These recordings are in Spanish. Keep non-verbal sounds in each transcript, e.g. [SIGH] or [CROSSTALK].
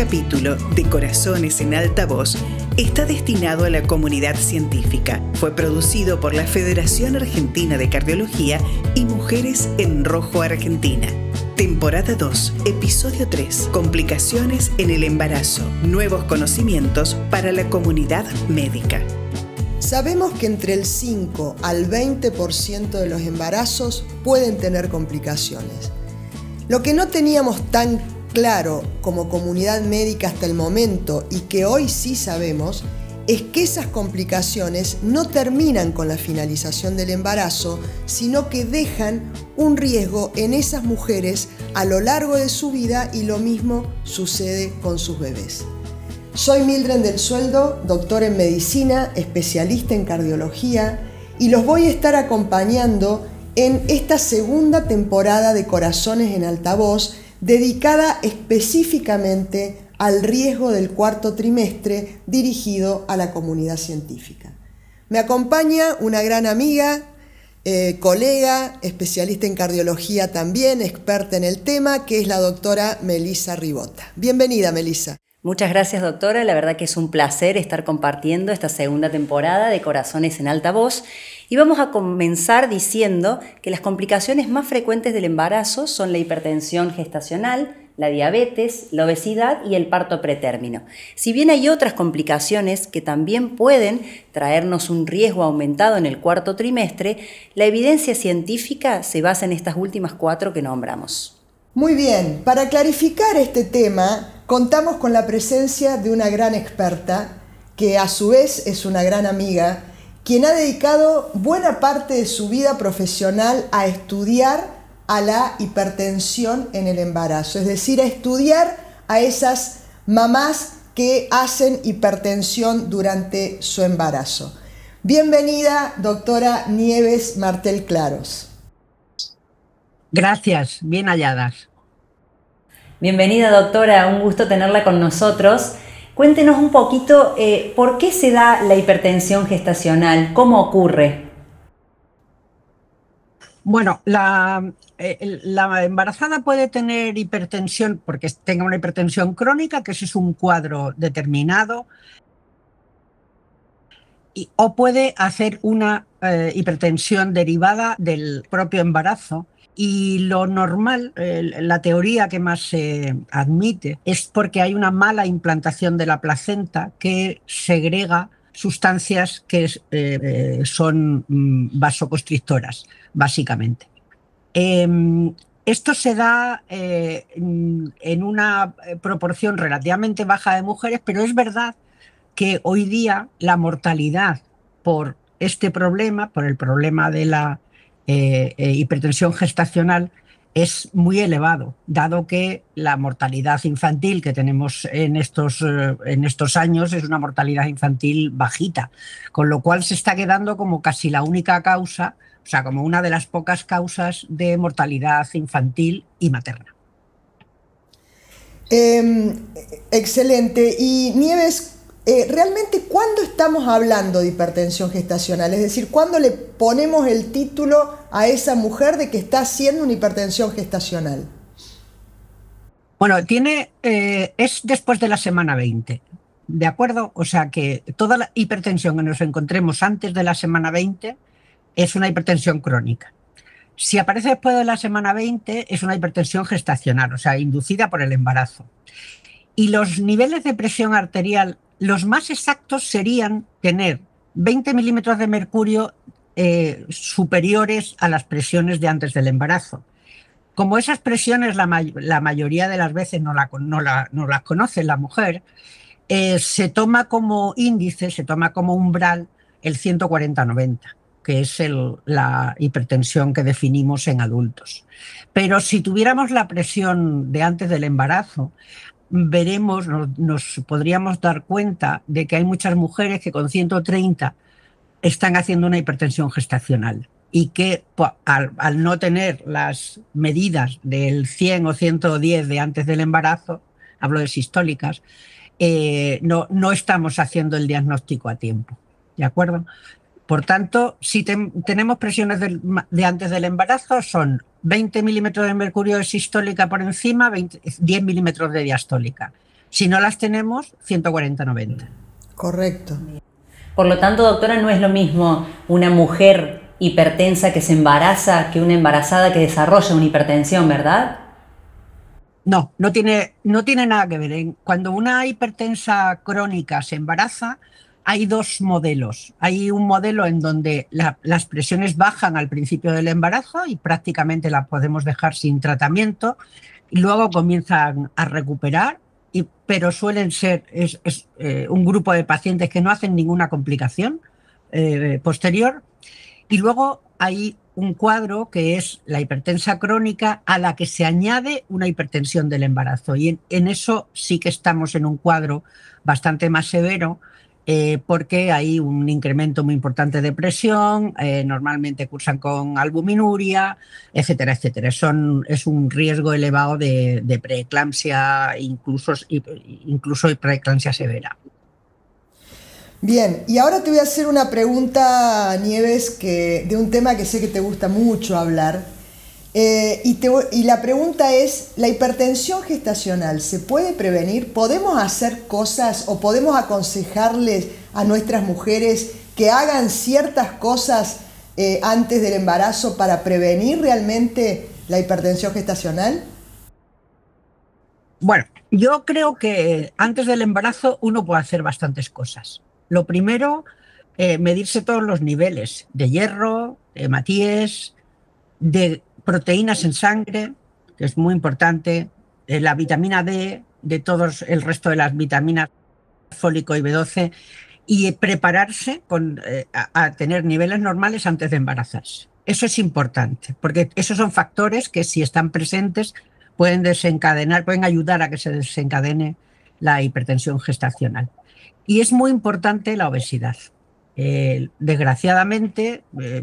capítulo de Corazones en Alta Voz está destinado a la comunidad científica. Fue producido por la Federación Argentina de Cardiología y Mujeres en Rojo Argentina. Temporada 2, episodio 3. Complicaciones en el embarazo. Nuevos conocimientos para la comunidad médica. Sabemos que entre el 5 al 20% de los embarazos pueden tener complicaciones. Lo que no teníamos tan claro como comunidad médica hasta el momento y que hoy sí sabemos es que esas complicaciones no terminan con la finalización del embarazo, sino que dejan un riesgo en esas mujeres a lo largo de su vida y lo mismo sucede con sus bebés. Soy Mildred del Sueldo, doctor en medicina, especialista en cardiología y los voy a estar acompañando en esta segunda temporada de Corazones en Altavoz dedicada específicamente al riesgo del cuarto trimestre dirigido a la comunidad científica. Me acompaña una gran amiga, eh, colega, especialista en cardiología también, experta en el tema, que es la doctora Melisa Ribota. Bienvenida, Melisa. Muchas gracias, doctora. La verdad que es un placer estar compartiendo esta segunda temporada de Corazones en Alta Voz. Y vamos a comenzar diciendo que las complicaciones más frecuentes del embarazo son la hipertensión gestacional, la diabetes, la obesidad y el parto pretérmino. Si bien hay otras complicaciones que también pueden traernos un riesgo aumentado en el cuarto trimestre, la evidencia científica se basa en estas últimas cuatro que nombramos. Muy bien, para clarificar este tema, contamos con la presencia de una gran experta, que a su vez es una gran amiga, quien ha dedicado buena parte de su vida profesional a estudiar a la hipertensión en el embarazo, es decir, a estudiar a esas mamás que hacen hipertensión durante su embarazo. Bienvenida, doctora Nieves Martel Claros. Gracias, bien halladas. Bienvenida doctora, un gusto tenerla con nosotros. Cuéntenos un poquito eh, por qué se da la hipertensión gestacional, cómo ocurre. Bueno, la, eh, embarazada puede tener hipertensión porque tenga una hipertensión crónica, que ese es un cuadro determinado, y, o puede hacer una eh, hipertensión derivada del propio embarazo, y lo normal, la teoría que más se admite, es porque hay una mala implantación de la placenta que segrega sustancias que eh, son mm, vasoconstrictoras, básicamente. Em, esto se da eh, en una proporción relativamente baja de mujeres, pero es verdad que hoy día la mortalidad por este problema, por el problema de la eh, eh, hipertensión gestacional es muy elevado, dado que la mortalidad infantil que tenemos en estos, eh, en estos años es una mortalidad infantil bajita, con lo cual se está quedando como casi la única causa, o sea, como una de las pocas causas de mortalidad infantil y materna. Em, excelente. Y Nieves, eh, realmente cuándo estamos hablando de hipertensión gestacional, es decir, cuándo le ponemos el título a esa mujer de que está haciendo una hipertensión gestacional. Bueno, tiene, eh, es después de la semana 20, ¿de acuerdo? O sea que toda la hipertensión que nos encontremos antes de la semana 20 es una hipertensión crónica. Si aparece después de la semana 20 es una hipertensión gestacional, o sea, inducida por el embarazo. Y los niveles de presión arterial los más exactos serían tener 20 milímetros de mercurio eh, superiores a las presiones de antes del embarazo. Como esas presiones la, mayoría de las veces no, las conoce la mujer, eh, se toma como índice, se toma como umbral el 140-90, que es la hipertensión que definimos en adultos. Pero si tuviéramos la presión de antes del embarazo, veremos, nos, podríamos dar cuenta de que hay muchas mujeres que con 130 están haciendo una hipertensión gestacional y que al, no tener las medidas del 100 o 110 de antes del embarazo, hablo de sistólicas, eh, no, no estamos haciendo el diagnóstico a tiempo. ¿De acuerdo? Por tanto, si tenemos presiones de antes del embarazo, son 20 milímetros de mercurio de sistólica por encima, 10 milímetros de diastólica. Si no las tenemos, 140-90. Correcto. Por lo tanto, doctora, no es lo mismo una mujer hipertensa que se embaraza que una embarazada que desarrolla una hipertensión, ¿verdad? No, no tiene, no tiene nada que ver. Cuando una hipertensa crónica se embaraza, hay dos modelos. Hay un modelo en donde las presiones bajan al principio del embarazo y prácticamente las podemos dejar sin tratamiento y luego comienzan a recuperar, pero suelen ser eh, un grupo de pacientes que no hacen ninguna complicación eh, posterior. Y luego hay un cuadro que es la hipertensa crónica a la que se añade una hipertensión del embarazo. Y en eso sí que estamos en un cuadro bastante más severo eh, porque hay un incremento muy importante de presión, eh, normalmente cursan con albuminuria, etcétera, etcétera. Son, es un riesgo elevado de, preeclampsia, incluso, incluso preeclampsia severa. Bien, y ahora te voy a hacer una pregunta, Nieves, que, de un tema que sé que te gusta mucho hablar, eh, y, la pregunta es, ¿la hipertensión gestacional se puede prevenir? ¿Podemos hacer cosas o podemos aconsejarles a nuestras mujeres que hagan ciertas cosas eh, antes del embarazo para prevenir realmente la hipertensión gestacional? Bueno, yo creo que antes del embarazo uno puede hacer bastantes cosas. Lo primero, eh, medirse todos los niveles de hierro, de matíes, de proteínas en sangre, que es muy importante, eh, la vitamina D, de todos el resto de las vitaminas fólico y B12, y prepararse con, eh, a, tener niveles normales antes de embarazarse. Eso es importante, porque esos son factores que si están presentes pueden desencadenar, pueden ayudar a que se desencadene la hipertensión gestacional. Y es muy importante la obesidad. desgraciadamente, eh,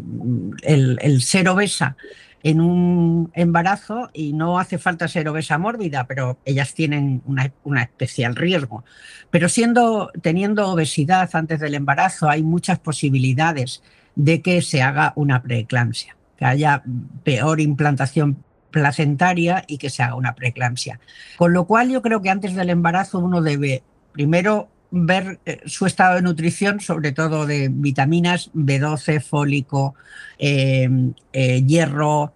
el, el, ser obesa en un embarazo y no hace falta ser obesa mórbida, pero ellas tienen una, especial riesgo. Pero siendo, teniendo obesidad antes del embarazo, hay muchas posibilidades de que se haga una preeclampsia, que haya peor implantación placentaria y que se haga una preeclampsia. Con lo cual yo creo que antes del embarazo uno debe primero ver eh, su estado de nutrición, sobre todo de vitaminas B12, fólico, eh, eh, hierro,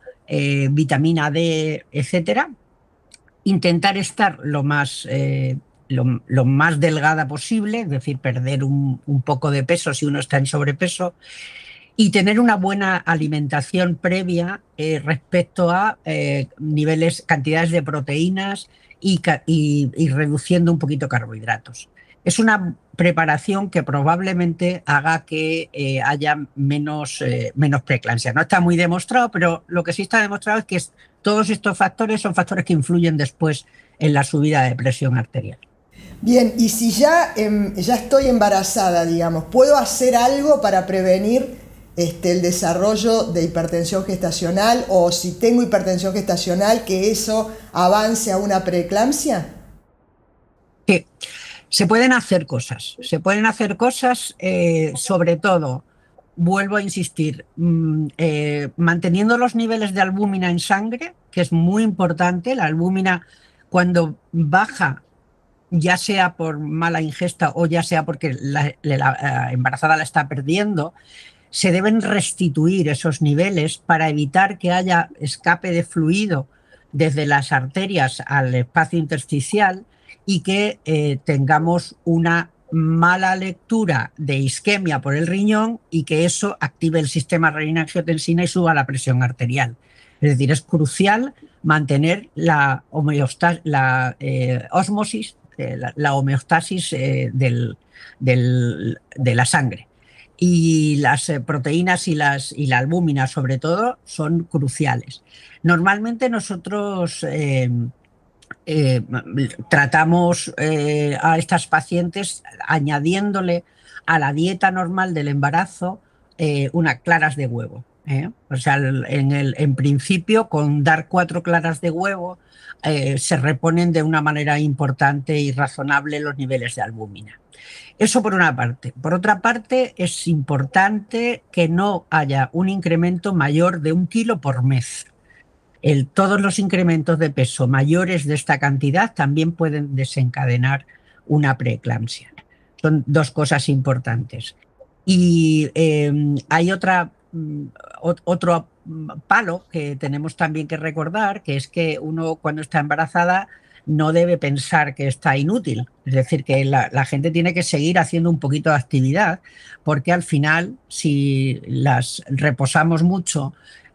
vitamina D, etcétera. Intentar estar lo más, lo, más delgada posible, es decir, perder un, poco de peso si uno está en sobrepeso y tener una buena alimentación previa respecto a niveles, cantidades de proteínas y, y, reduciendo un poquito carbohidratos es una preparación que probablemente haga que eh, haya menos, eh, menos preeclampsia. No está muy demostrado, pero lo que sí está demostrado es que todos estos factores son factores que influyen después en la subida de presión arterial. Bien, y si ya, em, ya estoy embarazada, digamos, ¿puedo hacer algo para prevenir este, el desarrollo de hipertensión gestacional o si tengo hipertensión gestacional, que eso avance a una preeclampsia? Sí. Se pueden hacer cosas, se pueden hacer cosas, eh, sobre todo, vuelvo a insistir, mm, eh, manteniendo los niveles de albúmina en sangre, que es muy importante. La albúmina, cuando baja, ya sea por mala ingesta o ya sea porque la, la embarazada la está perdiendo, se deben restituir esos niveles para evitar que haya escape de fluido desde las arterias al espacio intersticial y que eh, tengamos una mala lectura de isquemia por el riñón y que eso active el sistema renina-angiotensina y suba la presión arterial. Es decir, es crucial mantener la, eh, osmosis, eh, la, homeostasis del, de la sangre. Y las proteínas y, las, y la albúmina, sobre todo, son cruciales. Normalmente nosotros eh, tratamos eh, a estas pacientes añadiéndole a la dieta normal del embarazo eh, unas claras de huevo. O sea, en, principio, con dar cuatro claras de huevo, se reponen de una manera importante y razonable los niveles de albúmina. Eso por una parte. Por otra parte, es importante que no haya un incremento mayor de un kilo por mes. Todos los incrementos de peso mayores de esta cantidad también pueden desencadenar una preeclampsia. Son dos cosas importantes. Y em, hay otra, mm, otro palo que tenemos también que recordar, que es que uno cuando está embarazada no debe pensar que está inútil. Es decir, que la, gente tiene que seguir haciendo un poquito de actividad, porque al final, si las reposamos mucho,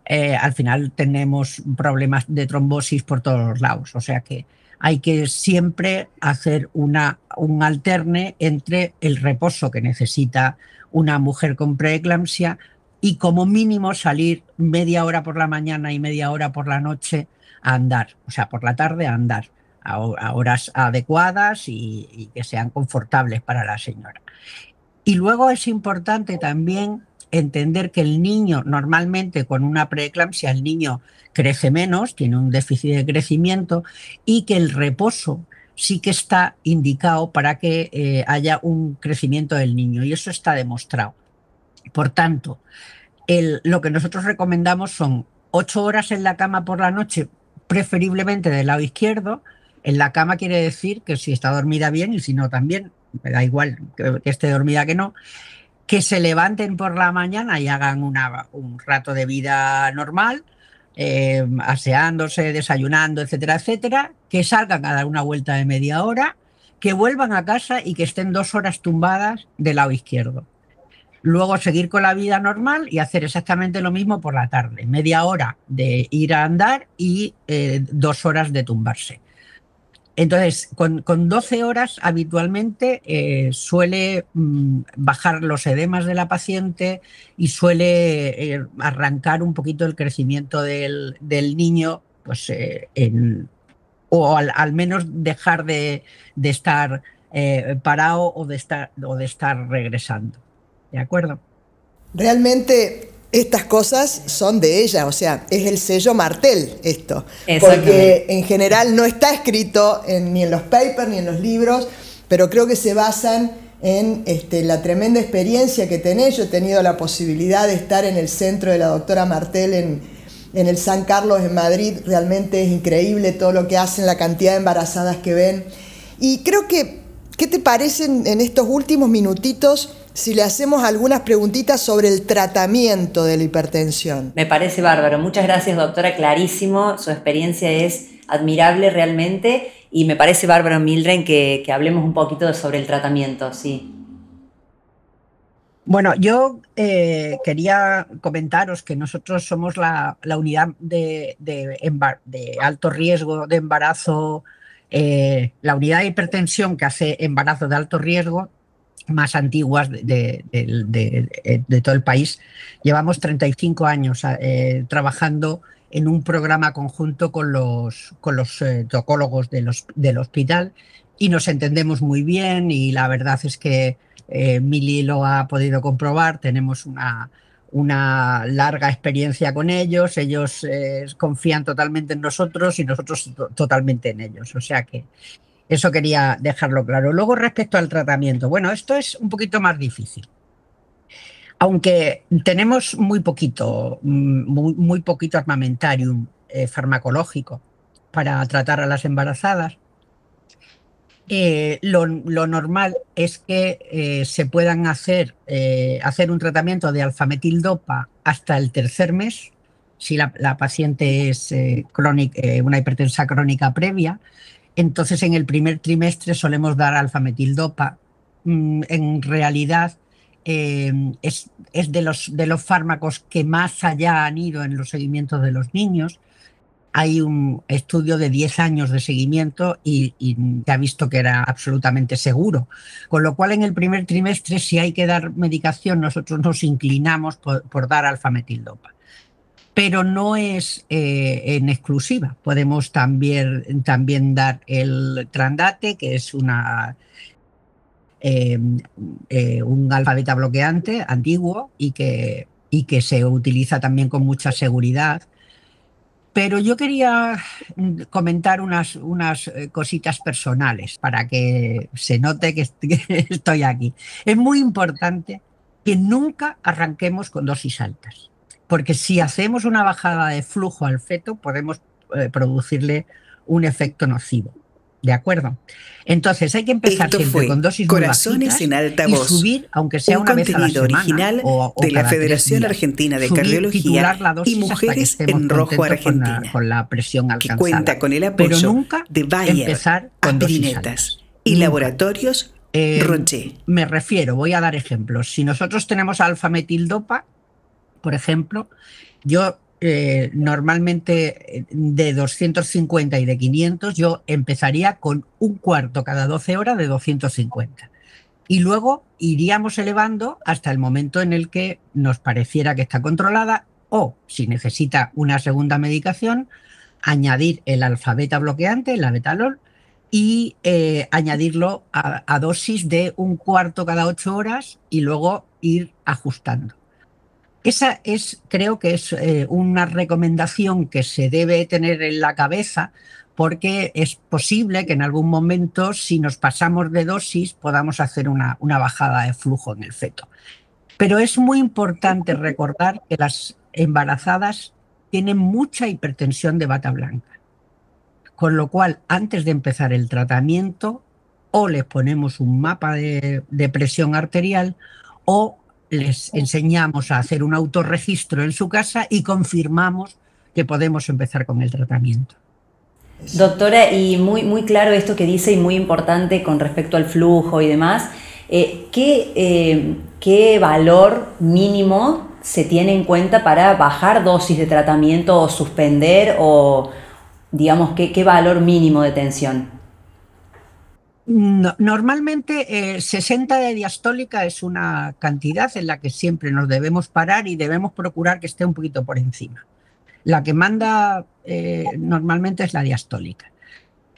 eh, al final tenemos problemas de trombosis por todos los lados. O sea que hay que siempre hacer una, un alterne entre el reposo que necesita una mujer con preeclampsia y como mínimo salir media hora por la mañana y media hora por la noche a andar, o sea, por la tarde a andar a, horas adecuadas y, que sean confortables para la señora. Y luego es importante también entender que el niño normalmente con una preeclampsia el niño crece menos, tiene un déficit de crecimiento y que el reposo sí que está indicado para que eh, haya un crecimiento del niño y eso está demostrado. Por tanto, lo que nosotros recomendamos son ocho horas en la cama por la noche, preferiblemente del lado izquierdo. En la cama quiere decir que si está dormida bien y si no también, me da igual que, esté dormida que no, que se levanten por la mañana y hagan un rato de vida normal, eh, aseándose, desayunando, etcétera, etcétera, que salgan a dar una vuelta de media hora, que vuelvan a casa y que estén dos horas tumbadas del lado izquierdo. Luego seguir con la vida normal y hacer exactamente lo mismo por la tarde. Media hora de ir a andar y eh, dos horas de tumbarse. Entonces, con, 12 horas habitualmente eh, suele mm, bajar los edemas de la paciente y suele eh, arrancar un poquito el crecimiento del, niño, pues, o al, menos dejar de, de estar parado o de estar, o de estar regresando. ¿De acuerdo? Realmente estas cosas son de ella, o sea, es el sello Martel esto. Porque en general no está escrito ni en los papers ni en los libros, pero creo que se basan en este, la tremenda experiencia que tenés. Yo he tenido la posibilidad de estar en el centro de la doctora Martel en, en el San Carlos en Madrid. Realmente es increíble todo lo que hacen, la cantidad de embarazadas que ven. Y creo que, ¿qué te parecen en estos últimos minutitos? Si le hacemos algunas preguntitas sobre el tratamiento de la hipertensión. Me parece bárbaro. Muchas gracias, doctora. Clarísimo. Su experiencia es admirable realmente y me parece bárbaro, Mildred, que, hablemos un poquito sobre el tratamiento. Sí. Bueno, yo eh, quería comentaros que nosotros somos la, unidad de, alto riesgo de embarazo, eh, la unidad de hipertensión que hace embarazo de alto riesgo más antiguas de, todo el país. Llevamos 35 años eh, trabajando en un programa conjunto con los, con los eh, tocólogos del, hospital y nos entendemos muy bien y la verdad es que eh, Mili lo ha podido comprobar, tenemos una, una larga experiencia con ellos, ellos confían totalmente en nosotros y nosotros totalmente en ellos. O sea que eso quería dejarlo claro. Luego, respecto al tratamiento, bueno, esto es un poquito más difícil. Aunque tenemos muy poquito, mm, muy, poquito armamentarium eh, farmacológico para tratar a las embarazadas, eh, lo, normal es que eh, se puedan hacer, hacer un tratamiento de alfametildopa hasta el tercer mes, si la, la paciente es crónica, una hipertensa crónica previa, entonces, en el primer trimestre solemos dar alfametildopa. Mm, en realidad, eh, es, de, los, de los fármacos que más allá han ido en los seguimientos de los niños. Hay un estudio de 10 años de seguimiento y, se ha visto que era absolutamente seguro. Con lo cual, en el primer trimestre, si hay que dar medicación, nosotros nos inclinamos por, por dar alfametildopa pero no es eh, en exclusiva. Podemos también, también dar el Trandate, que es una, em, eh, un alfa beta bloqueante antiguo y que, y que se utiliza también con mucha seguridad. Pero yo quería comentar unas, unas eh, cositas personales para que se note [LAUGHS] que estoy aquí. Es muy importante que nunca arranquemos con dosis altas porque si hacemos una bajada de flujo al feto podemos eh, producirle un efecto nocivo. ¿De acuerdo? Entonces hay que empezar siempre con dosis Corazones en alta voz, y subir, aunque sea una vez a la semana, original de la Federación Argentina de Cardiología y Mujeres en Rojo Argentina, con la, presión alcanzada. Que cuenta con el apoyo de Bayer, Aspirinetas y Laboratorios eh, Roche. Me refiero, voy a dar ejemplos. Si nosotros tenemos alfa-metildopa, por ejemplo, yo eh, normalmente eh, de 250 y de 500, yo empezaría con un cuarto cada 12 horas de 250. Y luego iríamos elevando hasta el momento en el que nos pareciera que está controlada o, si necesita una segunda medicación, añadir el alfabeta bloqueante, el betalol, y eh, añadirlo a, a dosis de un cuarto cada 8 horas y luego ir ajustando. Esa es, creo que es eh, una recomendación que se debe tener en la cabeza porque es posible que en algún momento, si nos pasamos de dosis, podamos hacer una, una bajada de flujo en el feto. Pero es muy importante recordar que las embarazadas tienen mucha hipertensión de bata blanca. Con lo cual, antes de empezar el tratamiento, o les ponemos un mapa de, de presión arterial o les enseñamos a hacer un autorregistro en su casa y confirmamos que podemos empezar con el tratamiento. Doctora, y muy, muy claro esto que dice y muy importante con respecto al flujo y demás, eh, ¿qué, eh, ¿qué valor mínimo se tiene en cuenta para bajar dosis de tratamiento o suspender o digamos qué, qué valor mínimo de tensión? Normalmente 60 eh, de diastólica es una cantidad en la que siempre nos debemos parar y debemos procurar que esté un poquito por encima. La que manda eh, normalmente es la diastólica.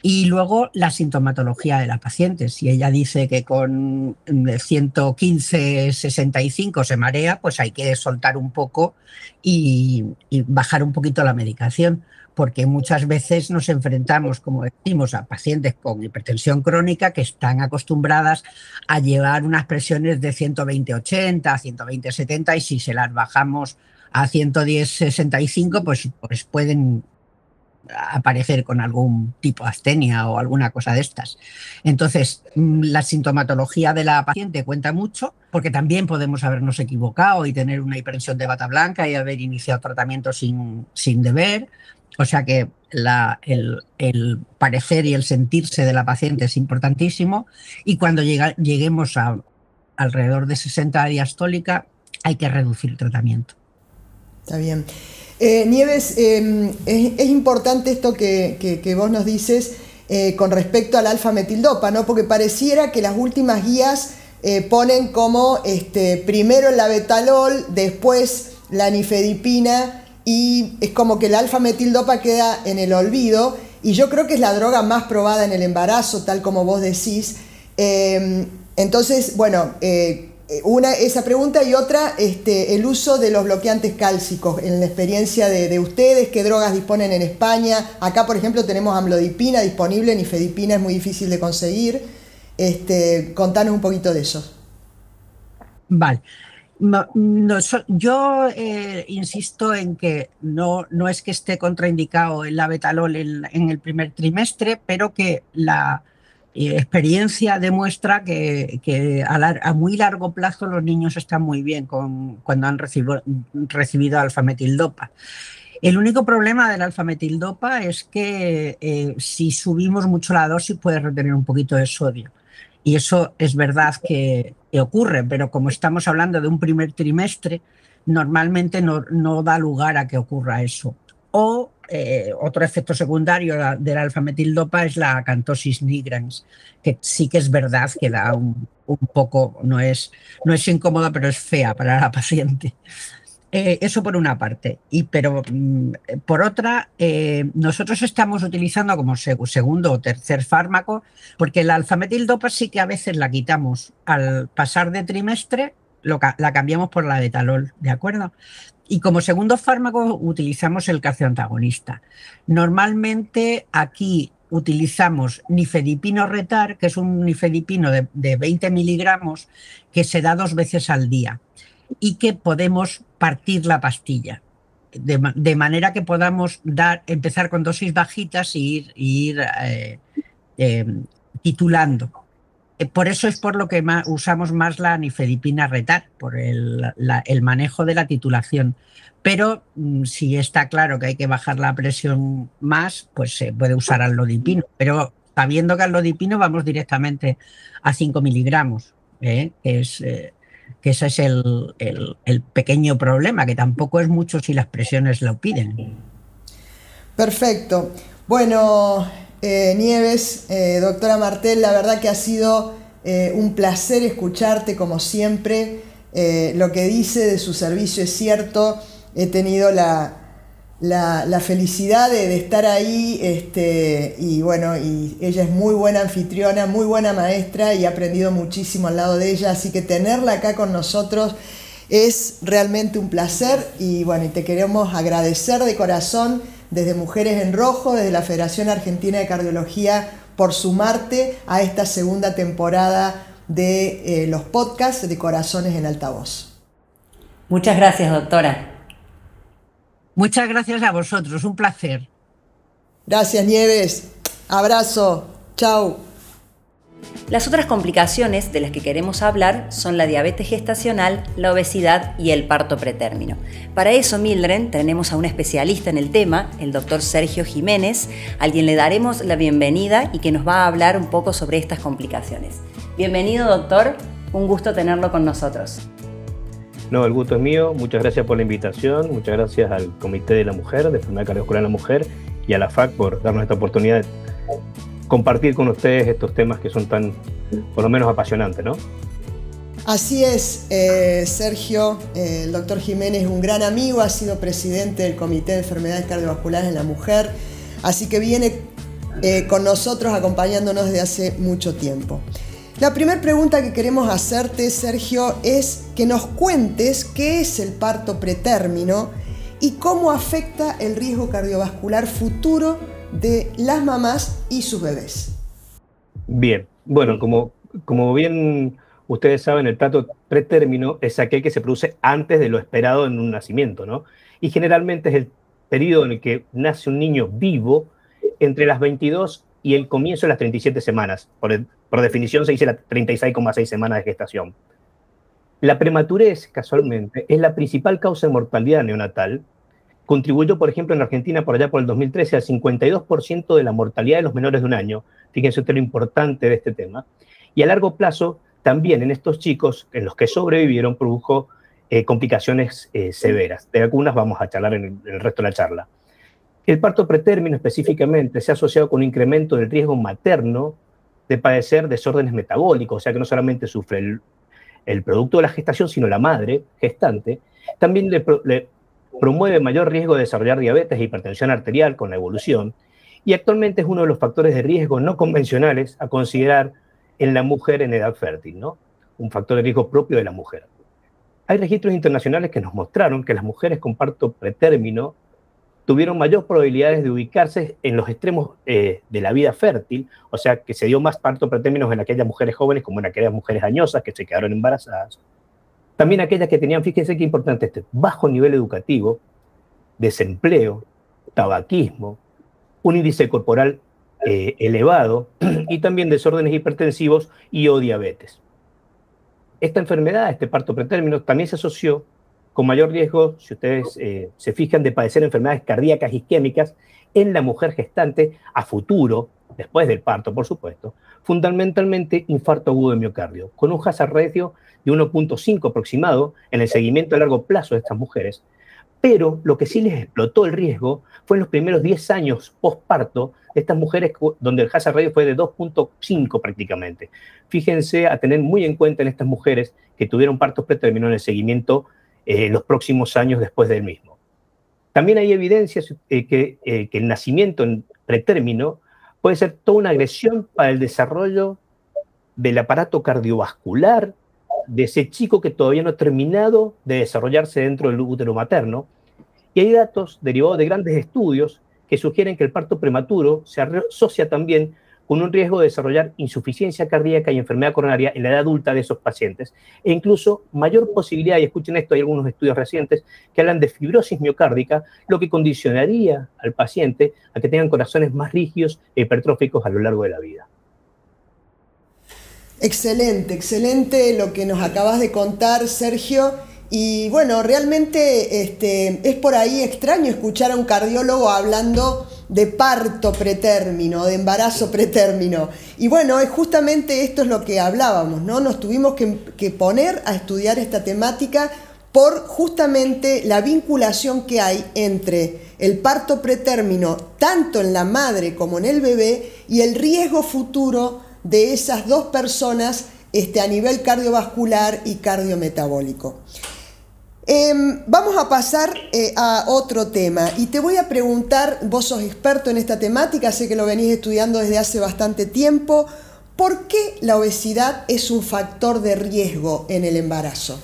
Y luego la sintomatología de la paciente. Si ella dice que con 115, 65 se marea, pues hay que soltar un poco y bajar un poquito la medicación porque muchas veces nos enfrentamos, como decimos, a pacientes con hipertensión crónica que están acostumbradas a llevar unas presiones de 120-80, 120-70 y si se las bajamos a 110-65, pues, pues pueden aparecer con algún tipo de astenia o alguna cosa de estas. Entonces, mm, la sintomatología de la paciente cuenta mucho, porque también podemos habernos equivocado y tener una hipertensión de bata blanca y haber iniciado tratamiento sin, sin deber. O sea que el, parecer y el sentirse de la paciente es importantísimo y cuando lleguemos a alrededor de 60 diastólica hay que reducir el tratamiento. Está bien. Eh, Nieves, em, es, importante esto que, vos nos dices eh, con respecto al alfa-metildopa, ¿no? Porque pareciera que las últimas guías eh, ponen como este, primero el labetalol, después la nifedipina y es como que el alfa-metildopa queda en el olvido y yo creo que es la droga más probada en el embarazo, tal como vos decís. Em, entonces, bueno, eh, una, esa pregunta y otra, este, el uso de los bloqueantes cálcicos en la experiencia de, ustedes, qué drogas disponen en España. Acá, por ejemplo, tenemos amlodipina disponible, nifedipina es muy difícil de conseguir. Este, contanos un poquito de eso. Vale. No, yo eh, insisto en que no, no es que esté contraindicado el abetalol en, el primer trimestre, pero que la eh, experiencia demuestra que, a, muy largo plazo los niños están muy bien con, cuando han recibido, recibido alfametildopa. El único problema del alfametildopa es que eh, si subimos mucho la dosis puede retener un poquito de sodio. Y eso es verdad que, ocurre, pero como estamos hablando de un primer trimestre, normalmente no, no da lugar a que ocurra eso. O eh, otro efecto secundario del alfa-metildopa es la acantosis nigrans, que sí que es verdad que da un, un poco, no es, no es incómoda, pero es fea para la [LAUGHS] paciente. Eh, eso por una parte. Y, pero mm, por otra, eh, nosotros estamos utilizando como segundo o tercer fármaco, porque la alfametildopa sí que a veces la quitamos al pasar de trimestre, la cambiamos por la de talol, ¿de acuerdo? Y como segundo fármaco utilizamos el calcioantagonista. Normalmente aquí utilizamos nifedipino retar, que es un nifedipino de, de 20 miligramos que se da dos veces al día. Y que podemos partir la pastilla. De, manera que podamos dar, empezar con dosis bajitas y ir, ir eh, eh, titulando. Eh, por eso es por lo que usamos más la nifedipina retal, por el, manejo de la titulación. Pero mm, si está claro que hay que bajar la presión más, pues se puede usar alodipino. Pero sabiendo que alodipino vamos directamente a 5 miligramos, ¿eh? que, es, que ese es el, el, pequeño problema, que tampoco es mucho si las presiones lo piden. Perfecto. Bueno, eh, Nieves, eh, doctora Martel, la verdad que ha sido eh, un placer escucharte como siempre. lo que dice de su servicio es cierto. He tenido la, felicidad de, estar ahí este, y bueno, y ella es muy buena anfitriona, muy buena maestra y he aprendido muchísimo al lado de ella, así que tenerla acá con nosotros es realmente un placer y bueno, te queremos agradecer de corazón desde Mujeres en Rojo, desde la Federación Argentina de Cardiología, por sumarte a esta segunda temporada de eh, los podcasts de Corazones en Altavoz. Muchas gracias, doctora. Muchas gracias a vosotros, un placer. Gracias, Nieves. Abrazo. Chao. Las otras complicaciones de las que queremos hablar son la diabetes gestacional, la obesidad y el parto pretérmino. Para eso, Mildred, tenemos a un especialista en el tema, el doctor Sergio Jiménez, al quien le daremos la bienvenida y que nos va a hablar un poco sobre estas complicaciones. Bienvenido, doctor. Un gusto tenerlo con nosotros. No, el gusto es mío. Muchas gracias por la invitación. Muchas gracias al Comité de la Mujer, de Enfermedad Cardiovascular de la Mujer y a la FAC por darnos esta oportunidad compartir con ustedes estos temas que son tan, por lo menos, apasionantes, ¿no? Así es, eh, Sergio, eh, el doctor Jiménez es un gran amigo, ha sido presidente del Comité de Enfermedades Cardiovasculares en la Mujer, así que viene eh, con nosotros acompañándonos desde hace mucho tiempo. La primera pregunta que queremos hacerte, Sergio, es que nos cuentes qué es el parto pretérmino y cómo afecta el riesgo cardiovascular futuro de las mamás y sus bebés. Bien, bueno, como, como bien ustedes saben, el plato pretérmino es aquel que se produce antes de lo esperado en un nacimiento, ¿no? Y generalmente es el periodo en el que nace un niño vivo entre las 22 y el comienzo de las 37 semanas. Por, definición se dice las 36,6 semanas de gestación. La prematurez, casualmente, es la principal causa de mortalidad neonatal contribuyó, por ejemplo, en Argentina por allá por el 2013 al 52% de la mortalidad de los menores de un año. Fíjense usted lo importante de este tema. Y a largo plazo, también en estos chicos, en los que sobrevivieron, produjo eh, complicaciones eh, severas. De algunas vamos a charlar en el, resto de la charla. El parto pretérmino específicamente se ha asociado con un incremento del riesgo materno de padecer desórdenes metabólicos, o sea que no solamente sufre el, producto de la gestación, sino la madre gestante, también le, le promueve mayor riesgo de desarrollar diabetes e hipertensión arterial con la evolución y actualmente es uno de los factores de riesgo no convencionales a considerar en la mujer en edad fértil, ¿no? Un factor de riesgo propio de la mujer. Hay registros internacionales que nos mostraron que las mujeres con parto pretérmino tuvieron mayor probabilidades de ubicarse en los extremos eh, de la vida fértil, o sea, que se dio más parto pretérmino en aquellas mujeres jóvenes como en aquellas mujeres añosas que se quedaron embarazadas, también aquellas que tenían, fíjense qué importante este, bajo nivel educativo, desempleo, tabaquismo, un índice corporal eh, elevado [CLEARS THROAT] y también desórdenes hipertensivos y o diabetes. Esta enfermedad, este parto pretérmino, también se asoció con mayor riesgo, si ustedes eh, se fijan, de padecer enfermedades cardíacas isquémicas en la mujer gestante a futuro, después del parto, por supuesto, fundamentalmente infarto agudo de miocardio, con un hazard ratio de 1.5 aproximado en el seguimiento a largo plazo de estas mujeres, pero lo que sí les explotó el riesgo fue en los primeros 10 años postparto de estas mujeres donde el hazard ratio fue de 2.5 prácticamente. Fíjense a tener muy en cuenta en estas mujeres que tuvieron partos pretérminos en el seguimiento eh, los próximos años después del mismo. También hay evidencias eh, que, eh, que el nacimiento en pretérmino puede ser toda una agresión para el desarrollo del aparato cardiovascular de ese chico que todavía no ha terminado de desarrollarse dentro del útero materno. Y hay datos derivados de grandes estudios que sugieren que el parto prematuro se asocia también con un riesgo de desarrollar insuficiencia cardíaca y enfermedad coronaria en la edad adulta de esos pacientes, e incluso mayor posibilidad, y escuchen esto, hay algunos estudios recientes que hablan de fibrosis miocárdica, lo que condicionaría al paciente a que tengan corazones más rígidos e hipertróficos a lo largo de la vida. Excelente, excelente lo que nos acabas de contar, Sergio. Y bueno, realmente este, es por ahí extraño escuchar a un cardiólogo hablando de parto pretérmino, de embarazo pretérmino. Y bueno, justamente esto es lo que hablábamos, ¿no? Nos tuvimos que, que poner a estudiar esta temática por justamente la vinculación que hay entre el parto pretérmino, tanto en la madre como en el bebé, y el riesgo futuro de esas dos personas este, a nivel cardiovascular y cardiometabólico. Em, vamos a pasar eh, a otro tema y te voy a preguntar, vos sos experto en esta temática, sé que lo venís estudiando desde hace bastante tiempo, ¿por qué la obesidad es un factor de riesgo en el embarazo?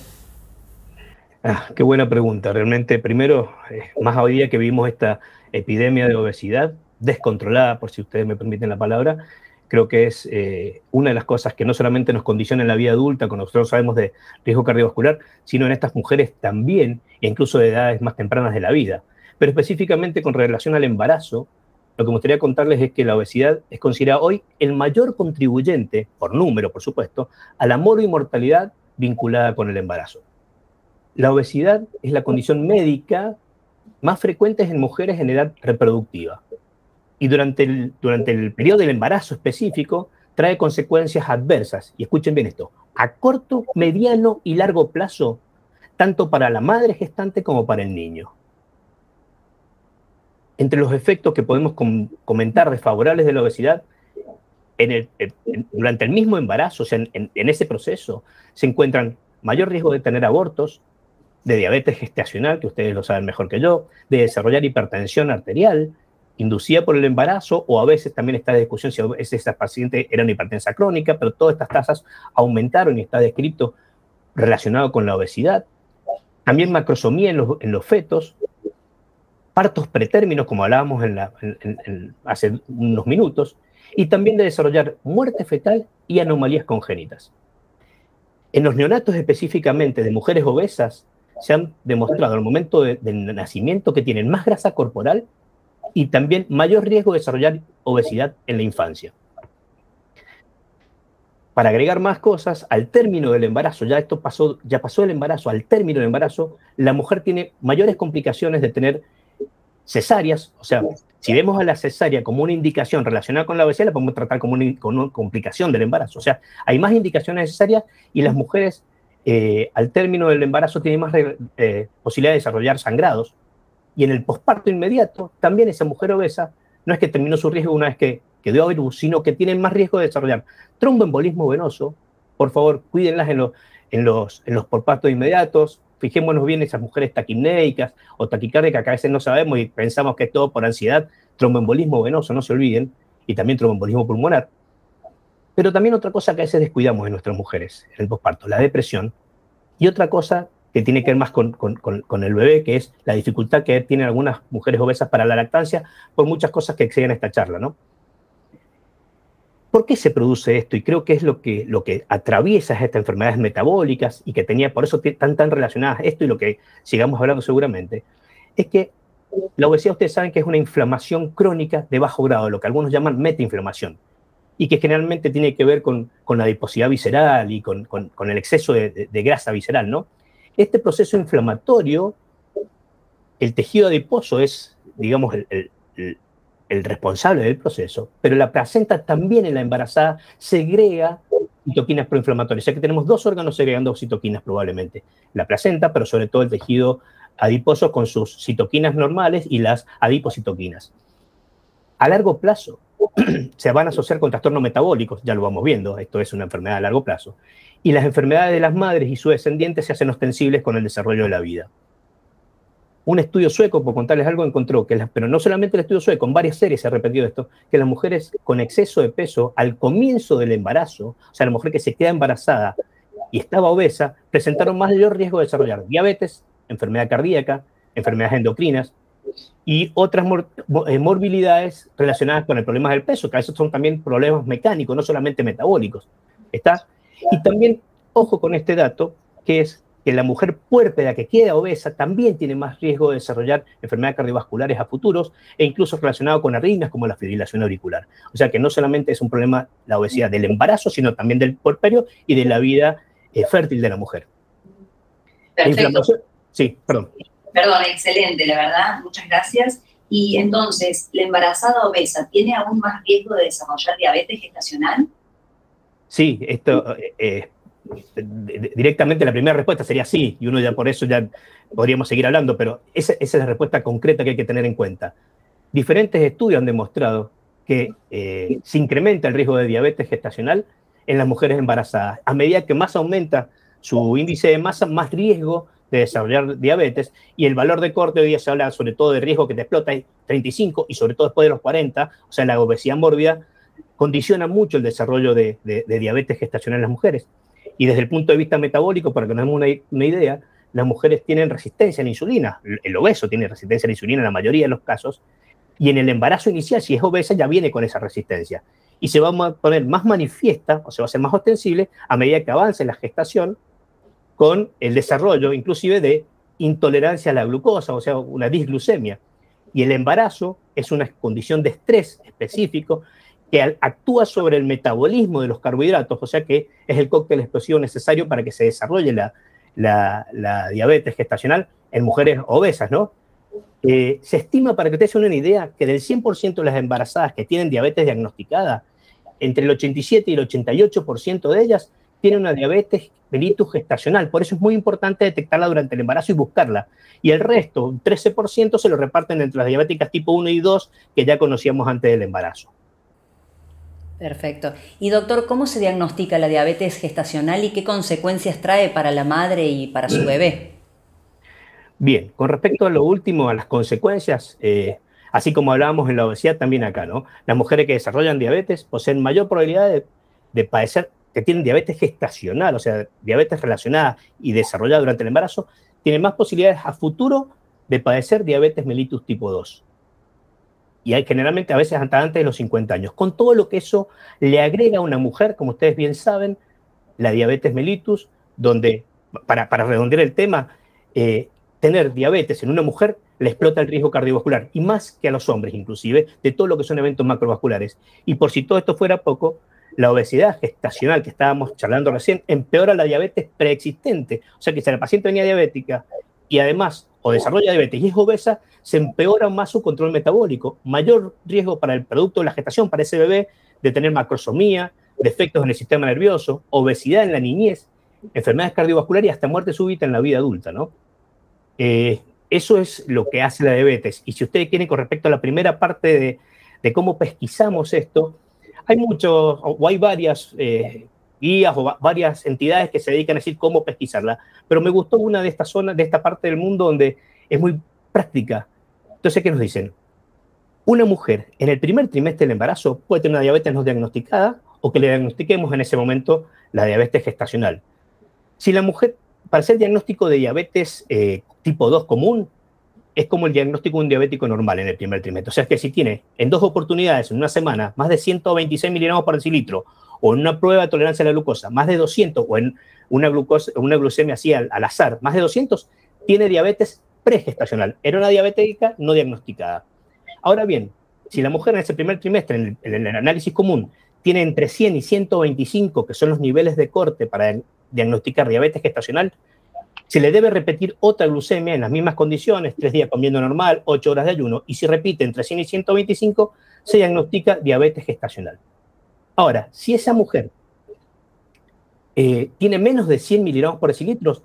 Ah, qué buena pregunta. Realmente, primero, eh, más hoy día que vimos esta epidemia de obesidad descontrolada, por si ustedes me permiten la palabra, creo que es eh, una de las cosas que no solamente nos condiciona en la vida adulta, cuando nosotros sabemos de riesgo cardiovascular, sino en estas mujeres también, e incluso de edades más tempranas de la vida. Pero específicamente con relación al embarazo, lo que me gustaría contarles es que la obesidad es considerada hoy el mayor contribuyente, por número por supuesto, a la moro y mortalidad vinculada con el embarazo. La obesidad es la condición médica más frecuente en mujeres en edad reproductiva y durante el, durante el periodo del embarazo específico trae consecuencias adversas, y escuchen bien esto, a corto, mediano y largo plazo, tanto para la madre gestante como para el niño. Entre los efectos que podemos comentar desfavorables de la obesidad, durante el mismo embarazo, o sea, en, en ese proceso, se encuentran mayor riesgo de tener abortos, de diabetes gestacional, que ustedes lo saben mejor que yo, de desarrollar hipertensión arterial, inducida por el embarazo, o a veces también está de discusión si esa paciente era una hipertensa crónica, pero todas estas tasas aumentaron y está descrito relacionado con la obesidad. También macrosomía en los, fetos, partos pretérminos, como hablábamos en hace unos minutos, y también de desarrollar muerte fetal y anomalías congénitas. En los neonatos específicamente de mujeres obesas, se han demostrado al momento del nacimiento que tienen más grasa corporal y también mayor riesgo de desarrollar obesidad en la infancia. Para agregar más cosas, al término del embarazo, ya esto pasó, ya pasó el embarazo, al término del embarazo, la mujer tiene mayores complicaciones de tener cesáreas, o sea, si vemos a la cesárea como una indicación relacionada con la obesidad, la podemos tratar como una, complicación del embarazo. O sea, hay más indicaciones necesarias y las mujeres eh, al término del embarazo tienen más eh, posibilidad de desarrollar sangrados, y en el posparto inmediato, también esa mujer obesa no es que terminó su riesgo una vez que, que dio a virus, sino que tiene más riesgo de desarrollar tromboembolismo venoso. Por favor, cuídenlas en los, en los, en los inmediatos. Fijémonos bien esas mujeres taquimnéicas o taquicárdicas que a veces no sabemos y pensamos que es todo por ansiedad. Tromboembolismo venoso, no se olviden, y también tromboembolismo pulmonar. Pero también otra cosa que a veces descuidamos en nuestras mujeres en el posparto, la depresión. Y otra cosa que tiene que ver más con, el bebé, que es la dificultad que tienen algunas mujeres obesas para la lactancia, por muchas cosas que exceden esta charla, ¿no? ¿Por qué se produce esto? Y creo que es lo que, lo que atraviesa estas enfermedades metabólicas y que tenía, por eso están tan relacionadas esto y lo que sigamos hablando seguramente, es que la obesidad ustedes saben que es una inflamación crónica de bajo grado, lo que algunos llaman metainflamación, y que generalmente tiene que ver con, la adiposidad visceral y con, el exceso de, grasa visceral, ¿no? Este proceso inflamatorio, el tejido adiposo es, digamos, el, responsable del proceso, pero la placenta también en la embarazada segrega citoquinas proinflamatorias. O sea que tenemos dos órganos segregando citoquinas probablemente. La placenta, pero sobre todo el tejido adiposo con sus citoquinas normales y las adipocitoquinas. A largo plazo [CLEARS THROAT] se van a asociar con trastornos metabólicos, ya lo vamos viendo, esto es una enfermedad a largo plazo y las enfermedades de las madres y sus descendientes se hacen ostensibles con el desarrollo de la vida. Un estudio sueco, por contarles algo, encontró que, pero no solamente el estudio sueco, en varias series se ha repetido esto, que las mujeres con exceso de peso al comienzo del embarazo, o sea, la mujer que se queda embarazada y estaba obesa, presentaron mayor riesgo de desarrollar diabetes, enfermedad cardíaca, enfermedades endocrinas, y otras eh, morbilidades relacionadas con el problema del peso, que a veces son también problemas mecánicos, no solamente metabólicos. ¿Está? Y también, ojo con este dato, que es que la mujer puérpera que queda obesa también tiene más riesgo de desarrollar enfermedades cardiovasculares a futuros e incluso relacionado con arritmias como la fibrilación auricular. O sea que no solamente es un problema la obesidad del embarazo, sino también del puerperio y de la vida eh, fértil de la mujer. Perfecto. Sí, perdón. Perdón, excelente, la verdad, muchas gracias. Y entonces, ¿la embarazada obesa tiene aún más riesgo de desarrollar diabetes gestacional? Sí, esto eh, eh directamente la primera respuesta sería sí, y uno ya por eso ya podríamos seguir hablando, pero esa, es la respuesta concreta que hay que tener en cuenta. Diferentes estudios han demostrado que eh, se incrementa el riesgo de diabetes gestacional en las mujeres embarazadas. A medida que más aumenta su índice de masa, más riesgo de desarrollar diabetes y el valor de corte hoy día se habla sobre todo de riesgo que te explota 35 y sobre todo después de los 40, o sea, la obesidad mórbida condiciona mucho el desarrollo de diabetes gestacional en las mujeres. Y desde el punto de vista metabólico, para que nos demos una, idea, las mujeres tienen resistencia a la insulina. El obeso tiene resistencia a la insulina en la mayoría de los casos. Y en el embarazo inicial, si es obesa, ya viene con esa resistencia. Y se va a poner más manifiesta, o se va a hacer más ostensible, a medida que avance la gestación, con el desarrollo inclusive de intolerancia a la glucosa, o sea, una disglucemia. Y el embarazo es una condición de estrés específico que actúa sobre el metabolismo de los carbohidratos, o sea que es el cóctel explosivo necesario para que se desarrolle la, la, diabetes gestacional en mujeres obesas, ¿no? Eh, se estima, para que ustedes tengan una idea, que del 100% de las embarazadas que tienen diabetes diagnosticada, entre el 87 y el 88% de ellas tienen una diabetes mellitus gestacional. Por eso es muy importante detectarla durante el embarazo y buscarla. Y el resto, un 13%, se lo reparten entre las diabéticas tipo 1 y 2 que ya conocíamos antes del embarazo. Perfecto. Y doctor, ¿cómo se diagnostica la diabetes gestacional y qué consecuencias trae para la madre y para su bebé? Bien, con respecto a lo último, a las consecuencias, eh, así como hablábamos en la obesidad, también acá, ¿no? Las mujeres que desarrollan diabetes poseen mayor probabilidad de, de padecer, que tienen diabetes gestacional, o sea, diabetes relacionada y desarrollada durante el embarazo, tienen más posibilidades a futuro de padecer diabetes mellitus tipo 2 y hay generalmente a veces hasta antes de los 50 años, con todo lo que eso le agrega a una mujer, como ustedes bien saben, la diabetes mellitus, donde, para, redondear el tema, eh, tener diabetes en una mujer le explota el riesgo cardiovascular, y más que a los hombres inclusive, de todo lo que son eventos macrovasculares. Y por si todo esto fuera poco, la obesidad gestacional que estábamos charlando recién empeora la diabetes preexistente. O sea que si la paciente venía diabética y además o desarrolla diabetes y es obesa, se empeora más su control metabólico. Mayor riesgo para el producto de la gestación, para ese bebé, de tener macrosomía, defectos en el sistema nervioso, obesidad en la niñez, enfermedades cardiovasculares y hasta muerte súbita en la vida adulta, ¿no? Eh, eso es lo que hace la diabetes. Y si ustedes quieren, con respecto a la primera parte de, de cómo pesquisamos esto, hay muchos, o hay varias eh, guías o varias entidades que se dedican a decir cómo pesquisarla, pero me gustó una de estas zonas, de esta parte del mundo donde es muy práctica. Entonces, ¿qué nos dicen? Una mujer en el primer trimestre del embarazo puede tener una diabetes no diagnosticada o que le diagnostiquemos en ese momento la diabetes gestacional. Si la mujer, para hacer diagnóstico de diabetes eh, tipo 2 común, es como el diagnóstico de un diabético normal en el primer trimestre. O sea, que si tiene en dos oportunidades, en una semana, más de 126 miligramos por decilitro o en una prueba de tolerancia a la glucosa, más de 200, o en una, glucosa, una glucemia así al, azar, más de 200, tiene diabetes pregestacional. Era una diabética no diagnosticada. Ahora bien, si la mujer en ese primer trimestre, en el, en el, análisis común, tiene entre 100 y 125, que son los niveles de corte para diagnosticar diabetes gestacional, se le debe repetir otra glucemia en las mismas condiciones, tres días comiendo normal, ocho horas de ayuno, y si repite entre 100 y 125, se diagnostica diabetes gestacional. Ahora, si esa mujer eh, tiene menos de 100 miligramos por decilitros,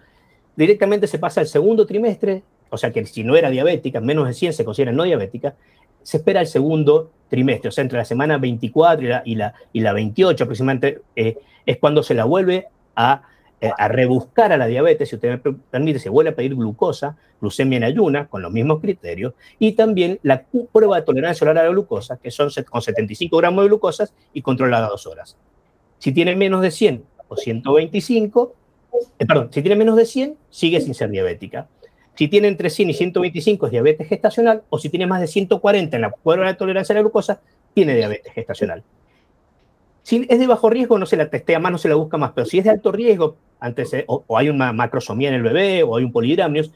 directamente se pasa al segundo trimestre, o sea que si no era diabética, menos de 100 se considera no diabética, se espera el segundo trimestre, o sea, entre la semana 24 y la, y la, y la 28 aproximadamente, eh, es cuando se la vuelve a a rebuscar a la diabetes, si usted me permite, se vuelve a pedir glucosa, glucemia en ayuna, con los mismos criterios, y también la prueba de tolerancia oral a la glucosa, que son con 75 gramos de glucosa y controlada dos horas. Si tiene menos de 100 o 125, eh, perdón, si tiene menos de 100, sigue sin ser diabética. Si tiene entre 100 y 125 es diabetes gestacional, o si tiene más de 140 en la prueba de tolerancia a la glucosa, tiene diabetes gestacional. Si es de bajo riesgo, no se la testea más, no se la busca más, pero si es de alto riesgo, antes, o, hay una macrosomía en el bebé, o hay un polidramnios,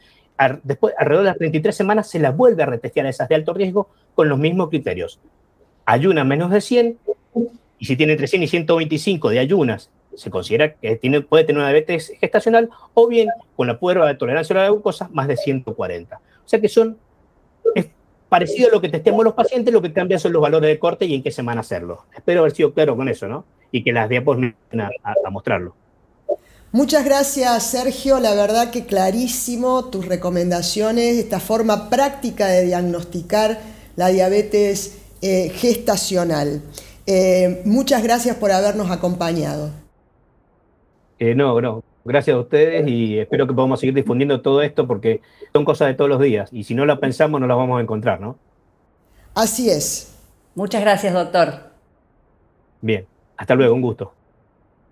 después, alrededor de las 33 semanas, se la vuelve a retestear a esas de alto riesgo con los mismos criterios. Ayuna menos de 100, y si tiene entre 100 y 125 de ayunas se considera que tiene, puede tener una diabetes gestacional o bien con la prueba de tolerancia a la glucosa más de 140. O sea que son, parecido a lo que testemos los pacientes, lo que cambia son los valores de corte y en qué semana hacerlo. Espero haber sido claro con eso, ¿no? Y que las diapos a, a mostrarlo. Muchas gracias, Sergio. La verdad que clarísimo tus recomendaciones, esta forma práctica de diagnosticar la diabetes eh, gestacional. Eh, muchas gracias por habernos acompañado. Eh, no, no. Gracias a ustedes y espero que podamos seguir difundiendo todo esto porque son cosas de todos los días y si no las pensamos no las vamos a encontrar, ¿no? Así es. Muchas gracias, doctor. Bien, hasta luego, un gusto.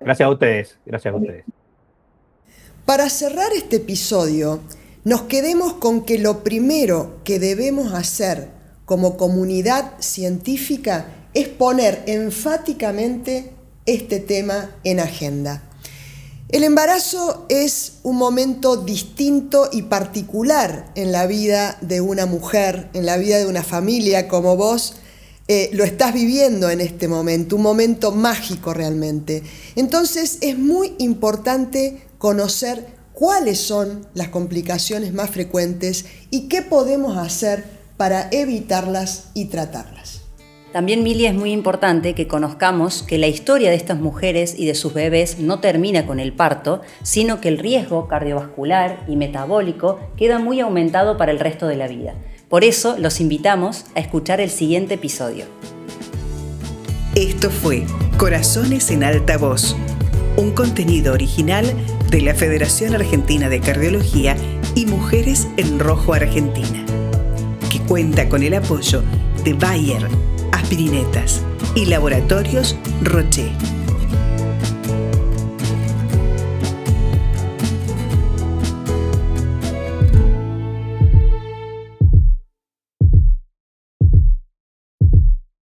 Gracias a ustedes, gracias a ustedes. Para cerrar este episodio, nos quedemos con que lo primero que debemos hacer como comunidad científica es poner enfáticamente este tema en agenda. El embarazo es un momento distinto y particular en la vida de una mujer, en la vida de una familia como vos eh, lo estás viviendo en este momento, un momento mágico realmente. Entonces es muy importante conocer cuáles son las complicaciones más frecuentes y qué podemos hacer para evitarlas y tratarlas. También, Mili, es muy importante que conozcamos que la historia de estas mujeres y de sus bebés no termina con el parto, sino que el riesgo cardiovascular y metabólico queda muy aumentado para el resto de la vida. Por eso los invitamos a escuchar el siguiente episodio. Esto fue Corazones en Alta Voz, un contenido original de la Federación Argentina de Cardiología y Mujeres en Rojo Argentina, que cuenta con el apoyo de Bayer aspirinetas y Laboratorios Roche.